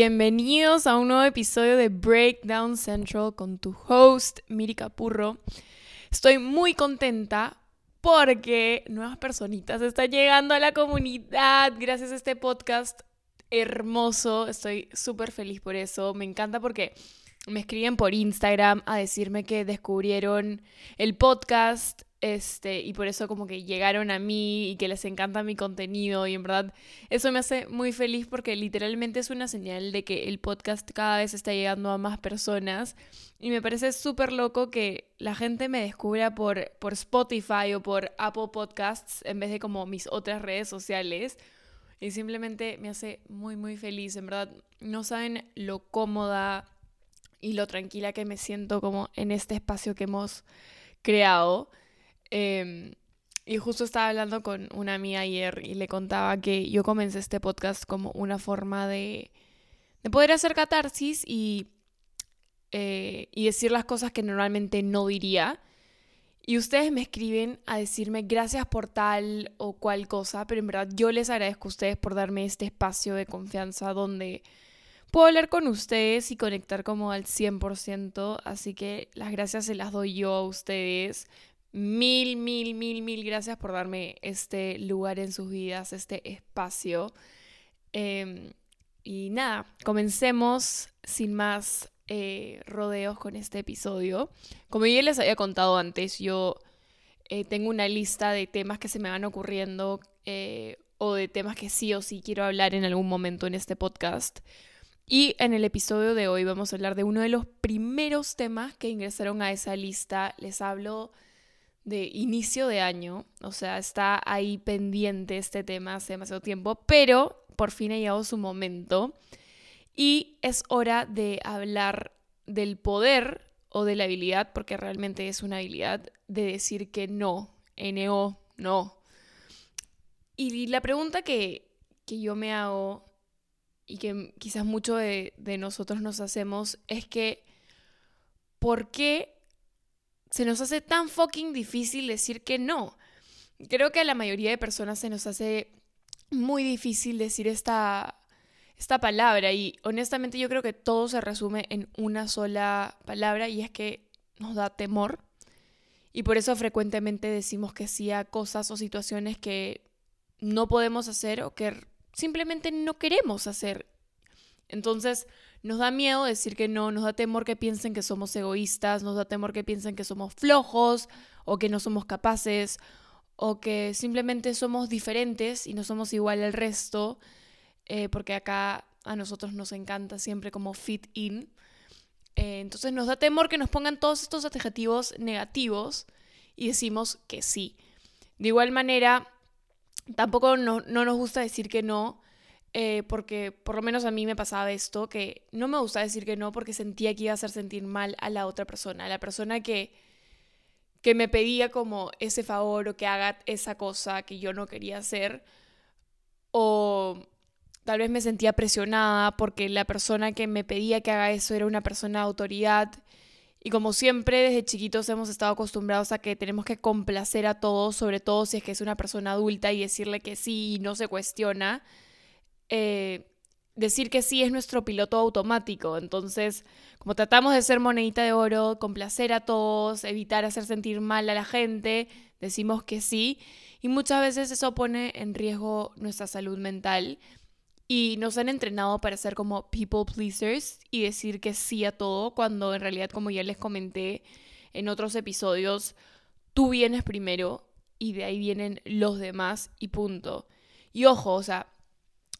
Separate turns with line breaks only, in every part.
Bienvenidos a un nuevo episodio de Breakdown Central con tu host, Miri Capurro. Estoy muy contenta porque nuevas personitas están llegando a la comunidad gracias a este podcast hermoso. Estoy súper feliz por eso. Me encanta porque me escriben por Instagram a decirme que descubrieron el podcast este, y por eso como que llegaron a mí y que les encanta mi contenido y en verdad eso me hace muy feliz porque literalmente es una señal de que el podcast cada vez está llegando a más personas y me parece súper loco que la gente me descubra por, por Spotify o por Apple Podcasts en vez de como mis otras redes sociales y simplemente me hace muy muy feliz, en verdad no saben lo cómoda y lo tranquila que me siento como en este espacio que hemos creado. Em, y justo estaba hablando con una amiga ayer y le contaba que yo comencé este podcast como una forma de, de poder hacer catarsis y, eh, y decir las cosas que normalmente no diría. Y ustedes me escriben a decirme gracias por tal o cual cosa, pero en verdad yo les agradezco a ustedes por darme este espacio de confianza donde puedo hablar con ustedes y conectar como al 100%, así que las gracias se las doy yo a ustedes. Mil, mil, mil, mil gracias por darme este lugar en sus vidas, este espacio. Em, y nada, comencemos sin más eh, rodeos con este episodio. Como ya les había contado antes, yo eh, tengo una lista de temas que se me van ocurriendo eh, o de temas que sí o sí quiero hablar en algún momento en este podcast. Y en el episodio de hoy vamos a hablar de uno de los primeros temas que ingresaron a esa lista. Les hablo de inicio de año, o sea, está ahí pendiente este tema hace demasiado tiempo, pero por fin ha llegado su momento y es hora de hablar del poder o de la habilidad, porque realmente es una habilidad de decir que no, NO, no. Y la pregunta que, que yo me hago y que quizás muchos de, de nosotros nos hacemos es que, ¿por qué se nos hace tan fucking difícil decir que no. Creo que a la mayoría de personas se nos hace muy difícil decir esta, esta palabra y honestamente yo creo que todo se resume en una sola palabra y es que nos da temor y por eso frecuentemente decimos que sí a cosas o situaciones que no podemos hacer o que simplemente no queremos hacer. Entonces, nos da miedo decir que no, nos da temor que piensen que somos egoístas, nos da temor que piensen que somos flojos o que no somos capaces o que simplemente somos diferentes y no somos igual al resto, eh, porque acá a nosotros nos encanta siempre como fit in. Eh, entonces nos da temor que nos pongan todos estos adjetivos negativos y decimos que sí. De igual manera, tampoco no, no nos gusta decir que no, eh, porque por lo menos a mí me pasaba esto, que no me gustaba decir que no porque sentía que iba a hacer sentir mal a la otra persona, a la persona que, que me pedía como ese favor o que haga esa cosa que yo no quería hacer, o tal vez me sentía presionada porque la persona que me pedía que haga eso era una persona de autoridad. Y como siempre, desde chiquitos hemos estado acostumbrados a que tenemos que complacer a todos, sobre todo si es que es una persona adulta y decirle que sí y no se cuestiona. Eh, decir que sí es nuestro piloto automático. Entonces, como tratamos de ser monedita de oro, complacer a todos, evitar hacer sentir mal a la gente, decimos que sí. Y muchas veces eso pone en riesgo nuestra salud mental. Y nos han entrenado para ser como people pleasers y decir que sí a todo, cuando en realidad, como ya les comenté en otros episodios, tú vienes primero y de ahí vienen los demás y punto. Y ojo, o sea,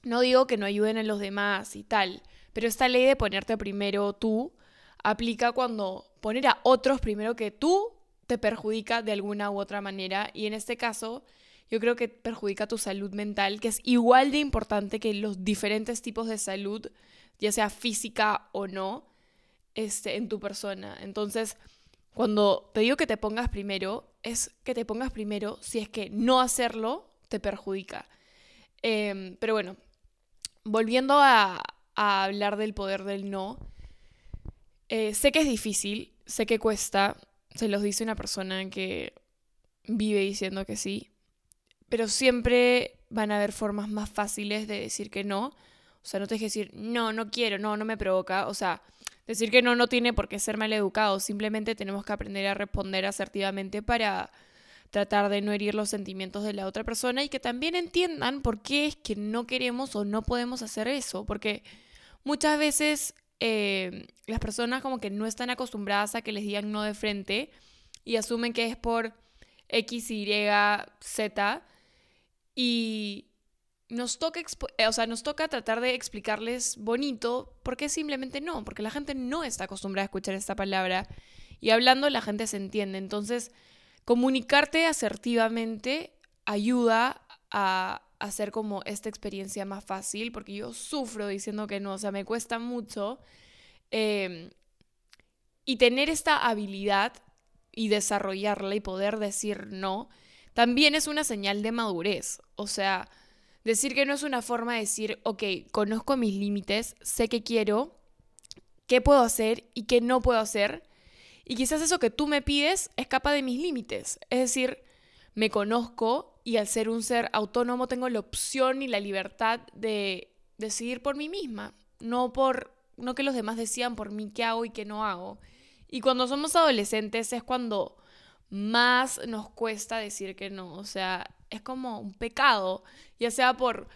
no digo que no ayuden a los demás y tal, pero esta ley de ponerte primero tú aplica cuando poner a otros primero que tú te perjudica de alguna u otra manera y en este caso yo creo que perjudica tu salud mental, que es igual de importante que los diferentes tipos de salud, ya sea física o no, este, en tu persona. Entonces, cuando te digo que te pongas primero, es que te pongas primero si es que no hacerlo te perjudica. Em, pero bueno, volviendo a, hablar del poder del no, eh, sé que es difícil, sé que cuesta, se los dice una persona que vive diciendo que sí, pero siempre van a haber formas más fáciles de decir que no. O sea, no te dejes decir, no, no quiero, no, no me provoca. O sea, decir que no no tiene por qué ser mal educado. Simplemente tenemos que aprender a responder asertivamente para tratar de no herir los sentimientos de la otra persona y que también entiendan por qué es que no queremos o no podemos hacer eso. Porque muchas veces eh, las personas como que no están acostumbradas a que les digan no de frente y asumen que es por X, Y, Z. Y nos toca, eh, o sea, nos toca tratar de explicarles bonito por qué simplemente no, porque la gente no está acostumbrada a escuchar esta palabra y hablando la gente se entiende. Entonces, comunicarte asertivamente ayuda a hacer como esta experiencia más fácil, porque yo sufro diciendo que no, o sea, me cuesta mucho. Em, y tener esta habilidad y desarrollarla y poder decir no, también es una señal de madurez. O sea, decir que no es una forma de decir, ok, conozco mis límites, sé qué quiero, qué puedo hacer y qué no puedo hacer. Y quizás eso que tú me pides escapa de mis límites. Es decir, me conozco y al ser un ser autónomo tengo la opción y la libertad de decidir por mí misma, no por no que los demás decían por mí qué hago y qué no hago. Y cuando somos adolescentes es cuando más nos cuesta decir que no, o sea, es como un pecado, ya sea por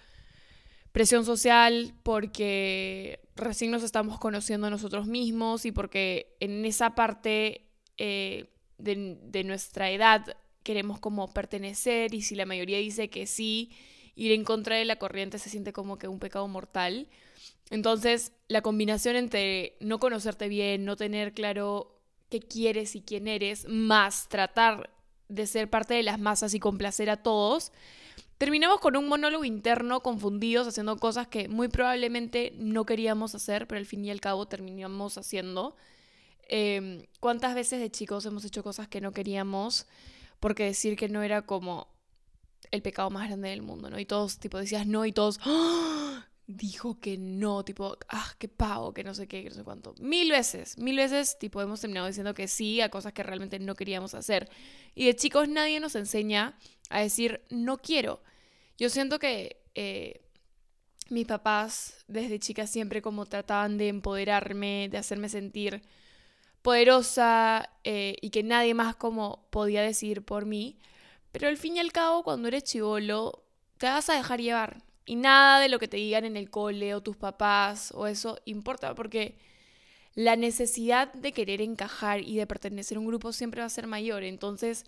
presión social, porque recién nos estamos conociendo a nosotros mismos y porque en esa parte eh, de, de nuestra edad queremos como pertenecer y si la mayoría dice que sí, ir en contra de la corriente se siente como que un pecado mortal. Entonces, la combinación entre no conocerte bien, no tener claro qué quieres y quién eres, más tratar de ser parte de las masas y complacer a todos, terminamos con un monólogo interno confundidos haciendo cosas que muy probablemente no queríamos hacer, pero al fin y al cabo terminamos haciendo. Em, ¿Cuántas veces de chicos hemos hecho cosas que no queríamos? porque decir que no era como el pecado más grande del mundo, ¿no? Y todos, tipo, decías no y todos, ¡Ah! dijo que no, tipo, ah, qué pavo, que no sé qué, que no sé cuánto. Mil veces, mil veces, tipo, hemos terminado diciendo que sí a cosas que realmente no queríamos hacer. Y de chicos nadie nos enseña a decir no quiero. Yo siento que eh, mis papás desde chica siempre como trataban de empoderarme, de hacerme sentir poderosa eh, y que nadie más como podía decidir por mí. Pero al fin y al cabo, cuando eres chivolo, te vas a dejar llevar. Y nada de lo que te digan en el cole o tus papás o eso importa, porque la necesidad de querer encajar y de pertenecer a un grupo siempre va a ser mayor. Entonces,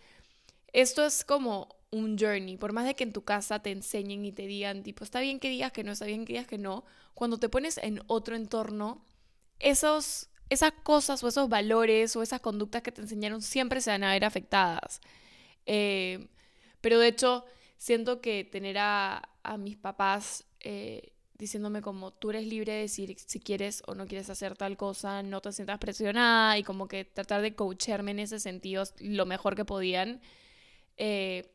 esto es como un journey. Por más de que en tu casa te enseñen y te digan, tipo, está bien que digas que no, está bien que digas que no, cuando te pones en otro entorno, esos esas cosas o esos valores o esas conductas que te enseñaron siempre se van a ver afectadas. Eh, pero de hecho, siento que tener a, mis papás eh, diciéndome como tú eres libre de decir si quieres o no quieres hacer tal cosa, no te sientas presionada y como que tratar de coacharme en ese sentido lo mejor que podían, eh,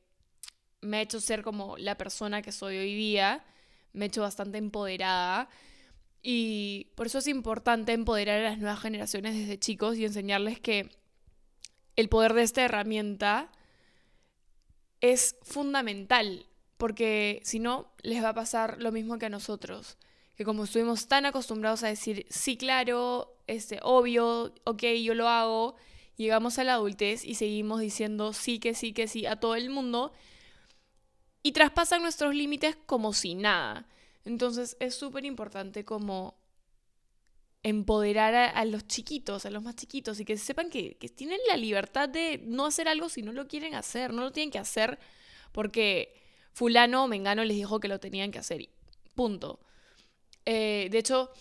me ha hecho ser como la persona que soy hoy día, me ha hecho bastante empoderada y por eso es importante empoderar a las nuevas generaciones desde chicos y enseñarles que el poder de esta herramienta es fundamental, porque si no, les va a pasar lo mismo que a nosotros, que como estuvimos tan acostumbrados a decir, sí, claro, este, obvio, ok, yo lo hago, llegamos a la adultez y seguimos diciendo sí, que sí, que sí a todo el mundo, y traspasan nuestros límites como si nada. Entonces es súper importante como empoderar a, los chiquitos, a los más chiquitos, y que sepan que, tienen la libertad de no hacer algo si no lo quieren hacer, no lo tienen que hacer porque fulano o mengano les dijo que lo tenían que hacer. Punto. Eh, de hecho,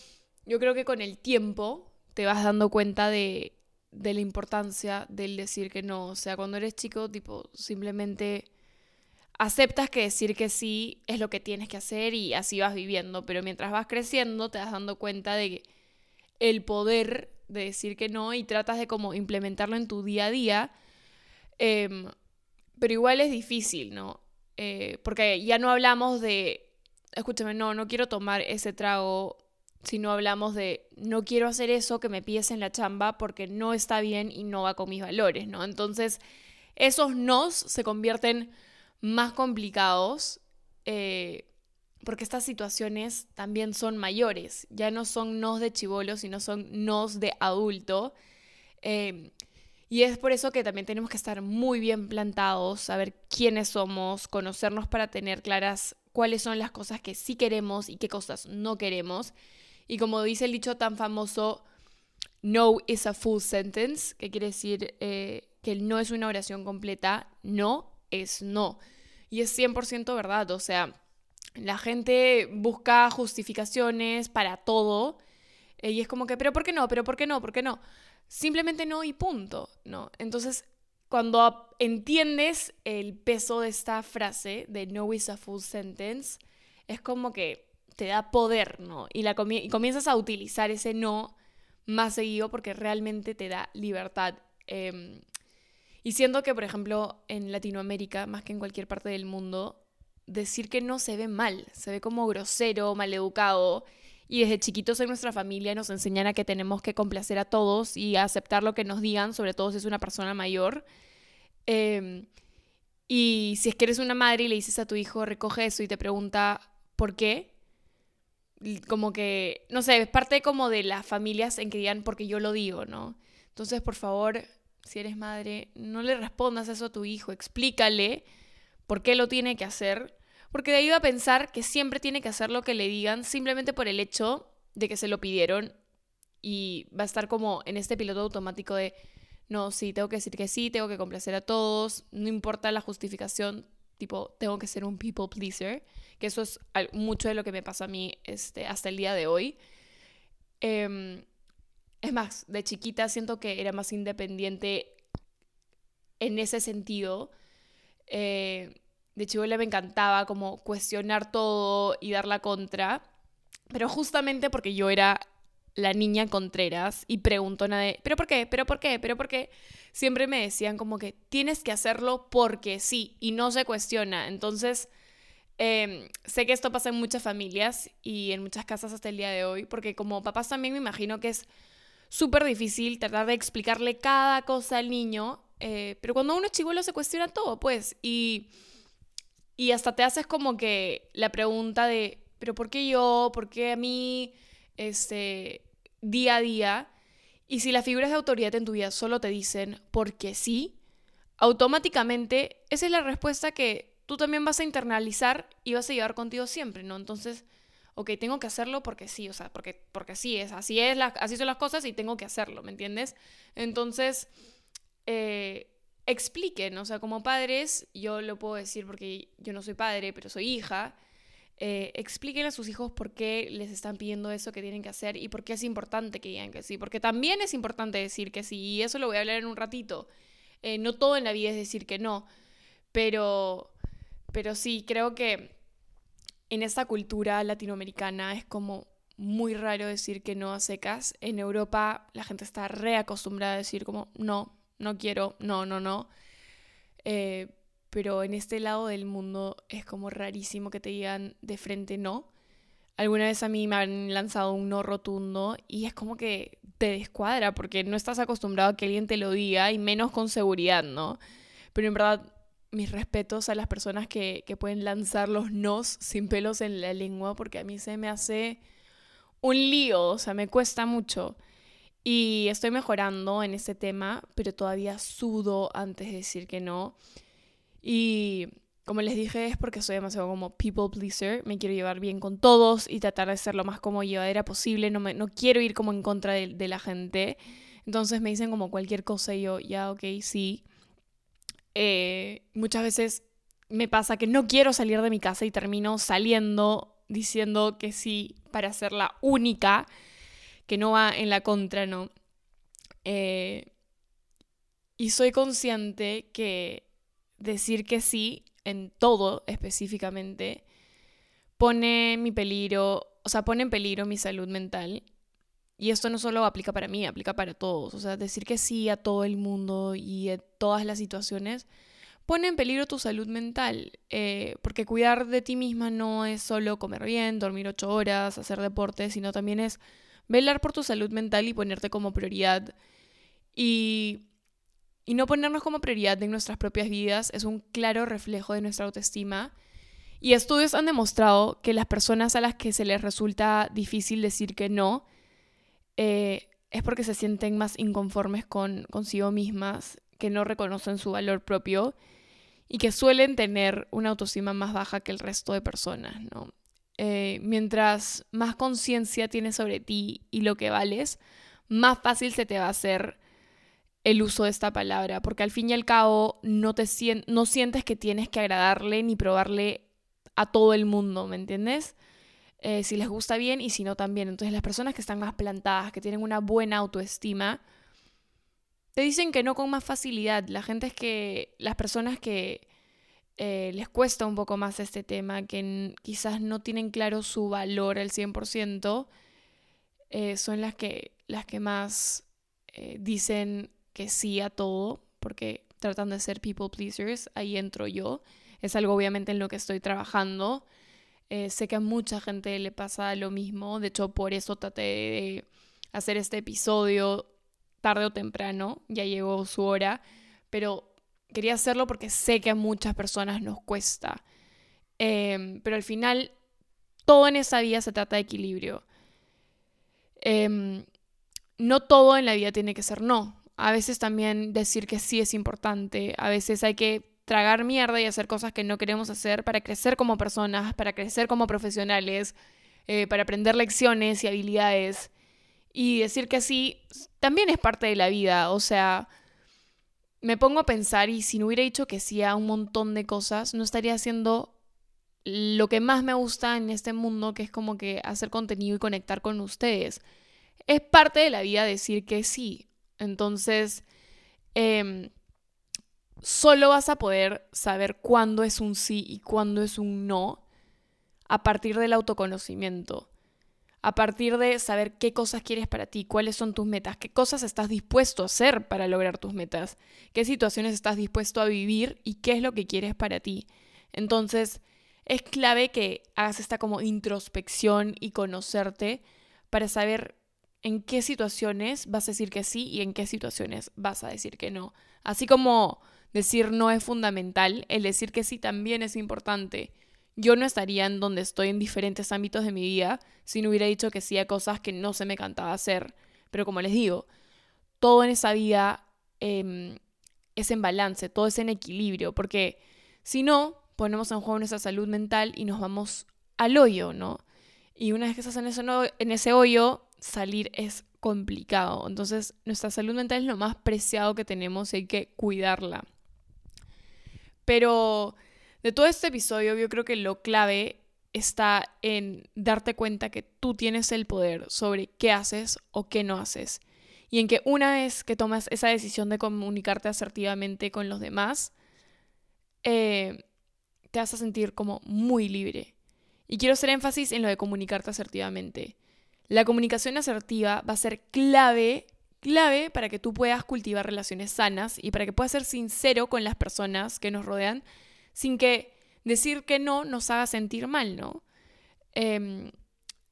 yo creo que con el tiempo te vas dando cuenta de, de la importancia del decir que no. O sea, cuando eres chico, tipo, simplemente aceptas que decir que sí es lo que tienes que hacer y así vas viviendo, pero mientras vas creciendo te vas dando cuenta de el poder de decir que no y tratas de como implementarlo en tu día a día, em, pero igual es difícil, ¿no? Eh, porque ya no hablamos de, escúchame, no, no quiero tomar ese trago, sino hablamos de, no quiero hacer eso que me pides en la chamba porque no está bien y no va con mis valores, ¿no? Entonces, esos nos se convierten más complicados. Eh, porque estas situaciones también son mayores, ya no son nos de chivolo, sino son nos de adulto. Em, y es por eso que también tenemos que estar muy bien plantados, saber quiénes somos, conocernos para tener claras cuáles son las cosas que sí queremos y qué cosas no queremos. Y como dice el dicho tan famoso, no is a full sentence, que quiere decir eh, que no es una oración completa, no es no. Y es 100% verdad, o sea, la gente busca justificaciones para todo eh, y es como que, pero ¿por qué no? ¿Pero por qué no? ¿Por qué no? Simplemente no y punto, ¿no? Entonces, cuando entiendes el peso de esta frase de no is a full sentence, es como que te da poder, ¿no? Y, la y comienzas a utilizar ese no más seguido porque realmente te da libertad. Em, y siento que, por ejemplo, en Latinoamérica, más que en cualquier parte del mundo, decir que no se ve mal, se ve como grosero, maleducado. Y desde chiquitos en nuestra familia nos enseñan a que tenemos que complacer a todos y aceptar lo que nos digan, sobre todo si es una persona mayor. Em, y si es que eres una madre y le dices a tu hijo, recoge eso y te pregunta, ¿por qué? Como que, no sé, es parte como de las familias en que digan, porque yo lo digo, ¿no? Entonces, por favor, si eres madre, no le respondas eso a tu hijo, explícale por qué lo tiene que hacer porque de ahí va a pensar que siempre tiene que hacer lo que le digan simplemente por el hecho de que se lo pidieron y va a estar como en este piloto automático de, no, sí, tengo que decir que sí, tengo que complacer a todos, no importa la justificación, tipo, tengo que ser un people pleaser, que eso es mucho de lo que me pasa a mí este, hasta el día de hoy. Em, es más, de chiquita siento que era más independiente en ese sentido. Eh, de chivola me encantaba como cuestionar todo y dar la contra, pero justamente porque yo era la niña Contreras y preguntona de, ¿pero por qué? ¿pero por qué? ¿pero por qué? Siempre me decían como que tienes que hacerlo porque sí y no se cuestiona. Entonces, em, sé que esto pasa en muchas familias y en muchas casas hasta el día de hoy, porque como papás también me imagino que es súper difícil tratar de explicarle cada cosa al niño, eh, pero cuando uno es chivolo se cuestiona todo, pues, y y hasta te haces como que la pregunta de, pero ¿por qué yo? ¿Por qué a mí? Este, día a día. Y si las figuras de autoridad en tu vida solo te dicen porque sí, automáticamente esa es la respuesta que tú también vas a internalizar y vas a llevar contigo siempre, ¿no? Entonces, ok, tengo que hacerlo porque sí, o sea, porque, porque sí es, así es, así son las cosas y tengo que hacerlo, ¿me entiendes? Entonces, eh, expliquen, o sea, como padres, yo lo puedo decir porque yo no soy padre, pero soy hija, eh, expliquen a sus hijos por qué les están pidiendo eso que tienen que hacer y por qué es importante que digan que sí, porque también es importante decir que sí, y eso lo voy a hablar en un ratito. Eh, no todo en la vida es decir que no, pero, pero sí, creo que en esta cultura latinoamericana es como muy raro decir que no a secas. En Europa la gente está reacostumbrada a decir como no, no quiero, no, no, no. Eh, pero en este lado del mundo es como rarísimo que te digan de frente no. Alguna vez a mí me han lanzado un no rotundo y es como que te descuadra porque no estás acostumbrado a que alguien te lo diga y menos con seguridad, ¿no? Pero en verdad, mis respetos a las personas que, que pueden lanzar los nos sin pelos en la lengua porque a mí se me hace un lío, o sea, me cuesta mucho. Y estoy mejorando en ese tema, pero todavía sudo antes de decir que no. Y como les dije, es porque soy demasiado como people pleaser. Me quiero llevar bien con todos y tratar de ser lo más como llevadera posible. No, me, no quiero ir como en contra de, de, la gente. Entonces me dicen como cualquier cosa y yo, ya, ok, sí. Eh, muchas veces me pasa que no quiero salir de mi casa y termino saliendo diciendo que sí para ser la única que no va en la contra, ¿no? Eh, y soy consciente que decir que sí en todo específicamente pone mi peligro, o sea, pone en peligro mi salud mental. Y esto no solo aplica para mí, aplica para todos. O sea, decir que sí a todo el mundo y a todas las situaciones pone en peligro tu salud mental. Eh, porque cuidar de ti misma no es solo comer bien, dormir ocho horas, hacer deporte, sino también es velar por tu salud mental y ponerte como prioridad. Y, y no ponernos como prioridad en nuestras propias vidas es un claro reflejo de nuestra autoestima Y estudios han demostrado que las personas a las que se les resulta difícil decir que no, eh, es porque se sienten más inconformes con consigo mismas, que no reconocen su valor propio y que suelen tener una autoestima más baja que el resto de personas, ¿no? Eh, mientras más conciencia tienes sobre ti y lo que vales, más fácil se te va a hacer el uso de esta palabra, porque al fin y al cabo no, te no sientes que tienes que agradarle ni probarle a todo el mundo, ¿me entiendes? Eh, si les gusta bien y si no también. Entonces las personas que están más plantadas, que tienen una buena autoestima, te dicen que no con más facilidad. La gente es que, las personas que eh, les cuesta un poco más este tema, que quizás no tienen claro su valor al 100%, eh, son las que, las que más dicen que sí a todo, porque tratan de ser people pleasers, ahí entro yo. Es algo obviamente en lo que estoy trabajando. Eh, sé que a mucha gente le pasa lo mismo. De hecho, por eso traté de hacer este episodio tarde o temprano. Ya llegó su hora. Pero quería hacerlo porque sé que a muchas personas nos cuesta. Em, pero al final, todo en esa vida se trata de equilibrio. Em, no todo en la vida tiene que ser no. A veces también decir que sí es importante. A veces hay que tragar mierda y hacer cosas que no queremos hacer para crecer como personas, para crecer como profesionales, eh, para aprender lecciones y habilidades. Y decir que sí también es parte de la vida. O sea, me pongo a pensar y si no hubiera dicho que sí a un montón de cosas, no estaría haciendo lo que más me gusta en este mundo, que es como que hacer contenido y conectar con ustedes. Es parte de la vida decir que sí. Entonces, eh, solo vas a poder saber cuándo es un sí y cuándo es un no a partir del autoconocimiento, a partir de saber qué cosas quieres para ti, cuáles son tus metas, qué cosas estás dispuesto a hacer para lograr tus metas, qué situaciones estás dispuesto a vivir y qué es lo que quieres para ti. Entonces, es clave que hagas esta como introspección y conocerte para saber en qué situaciones vas a decir que sí y en qué situaciones vas a decir que no. Así como decir no es fundamental, el decir que sí también es importante. Yo no estaría en donde estoy en diferentes ámbitos de mi vida si no hubiera dicho que sí a cosas que no se me cantaba hacer. Pero como les digo, todo en esa vida em, es en balance, todo es en equilibrio, porque si no, ponemos en juego nuestra salud mental y nos vamos al hoyo, ¿no? Y una vez que estás en ese, en ese hoyo, salir es complicado. Entonces, nuestra salud mental es lo más preciado que tenemos y hay que cuidarla. Pero de todo este episodio yo creo que lo clave está en darte cuenta que tú tienes el poder sobre qué haces o qué no haces. Y en que una vez que tomas esa decisión de comunicarte asertivamente con los demás, eh, te vas a sentir como muy libre. Y quiero hacer énfasis en lo de comunicarte asertivamente. La comunicación asertiva va a ser clave clave para que tú puedas cultivar relaciones sanas y para que puedas ser sincero con las personas que nos rodean sin que decir que no nos haga sentir mal, ¿no? Em,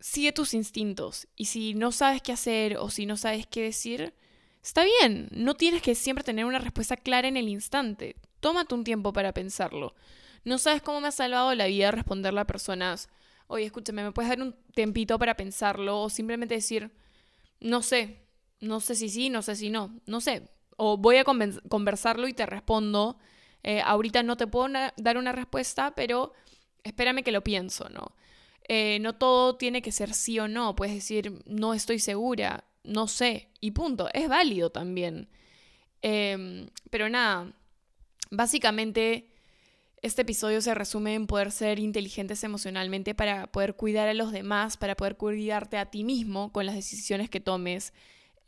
sigue tus instintos y si no sabes qué hacer o si no sabes qué decir, está bien, no tienes que siempre tener una respuesta clara en el instante. Tómate un tiempo para pensarlo. No sabes cómo me ha salvado la vida responderle a personas, oye, escúchame, ¿me puedes dar un tempito para pensarlo? O simplemente decir, no sé, no sé si sí, no sé si no, no sé. O voy a conversarlo y te respondo. Eh, ahorita no te puedo dar una respuesta, pero espérame que lo pienso, ¿no? Eh, no todo tiene que ser sí o no. Puedes decir, no estoy segura, no sé, y punto. Es válido también. Em, pero nada, básicamente este episodio se resume en poder ser inteligentes emocionalmente para poder cuidar a los demás, para poder cuidarte a ti mismo con las decisiones que tomes.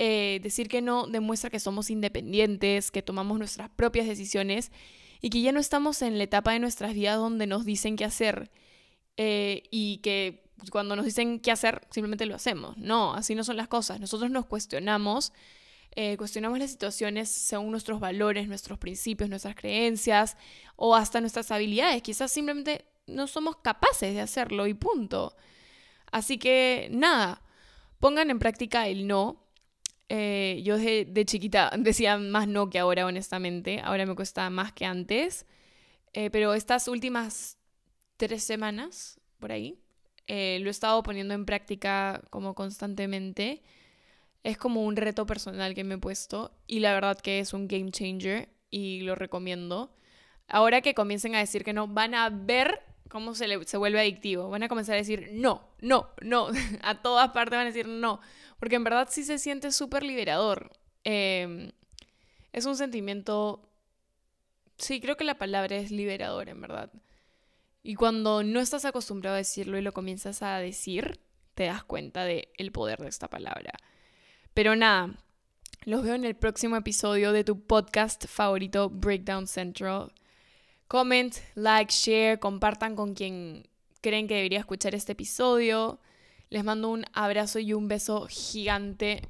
Eh, decir que no demuestra que somos independientes, que tomamos nuestras propias decisiones y que ya no estamos en la etapa de nuestras vidas donde nos dicen qué hacer eh, y que cuando nos dicen qué hacer simplemente lo hacemos. No, así no son las cosas. Nosotros nos cuestionamos, eh, cuestionamos las situaciones según nuestros valores, nuestros principios, nuestras creencias o hasta nuestras habilidades. Quizás simplemente no somos capaces de hacerlo y punto. Así que nada, pongan en práctica el no eh, yo de, chiquita decía más no que ahora, honestamente. Ahora me cuesta más que antes. Eh, pero estas últimas tres semanas, por ahí. Eh, lo he estado poniendo en práctica como constantemente. Es como un reto personal que me he puesto y la verdad que es un game changer y lo recomiendo. Ahora que comiencen a decir que no, van a ver cómo se, se vuelve adictivo. Van a comenzar a decir no, no, no. a todas partes van a decir no. Porque en verdad sí se siente súper liberador. Em, es un sentimiento... Sí, creo que la palabra es liberador, en verdad. Y cuando no estás acostumbrado a decirlo y lo comienzas a decir, te das cuenta del el poder de esta palabra. Pero nada, los veo en el próximo episodio de tu podcast favorito, Breakdown Central. Comment, like, share, compartan con quien creen que debería escuchar este episodio. Les mando un abrazo y un beso gigante.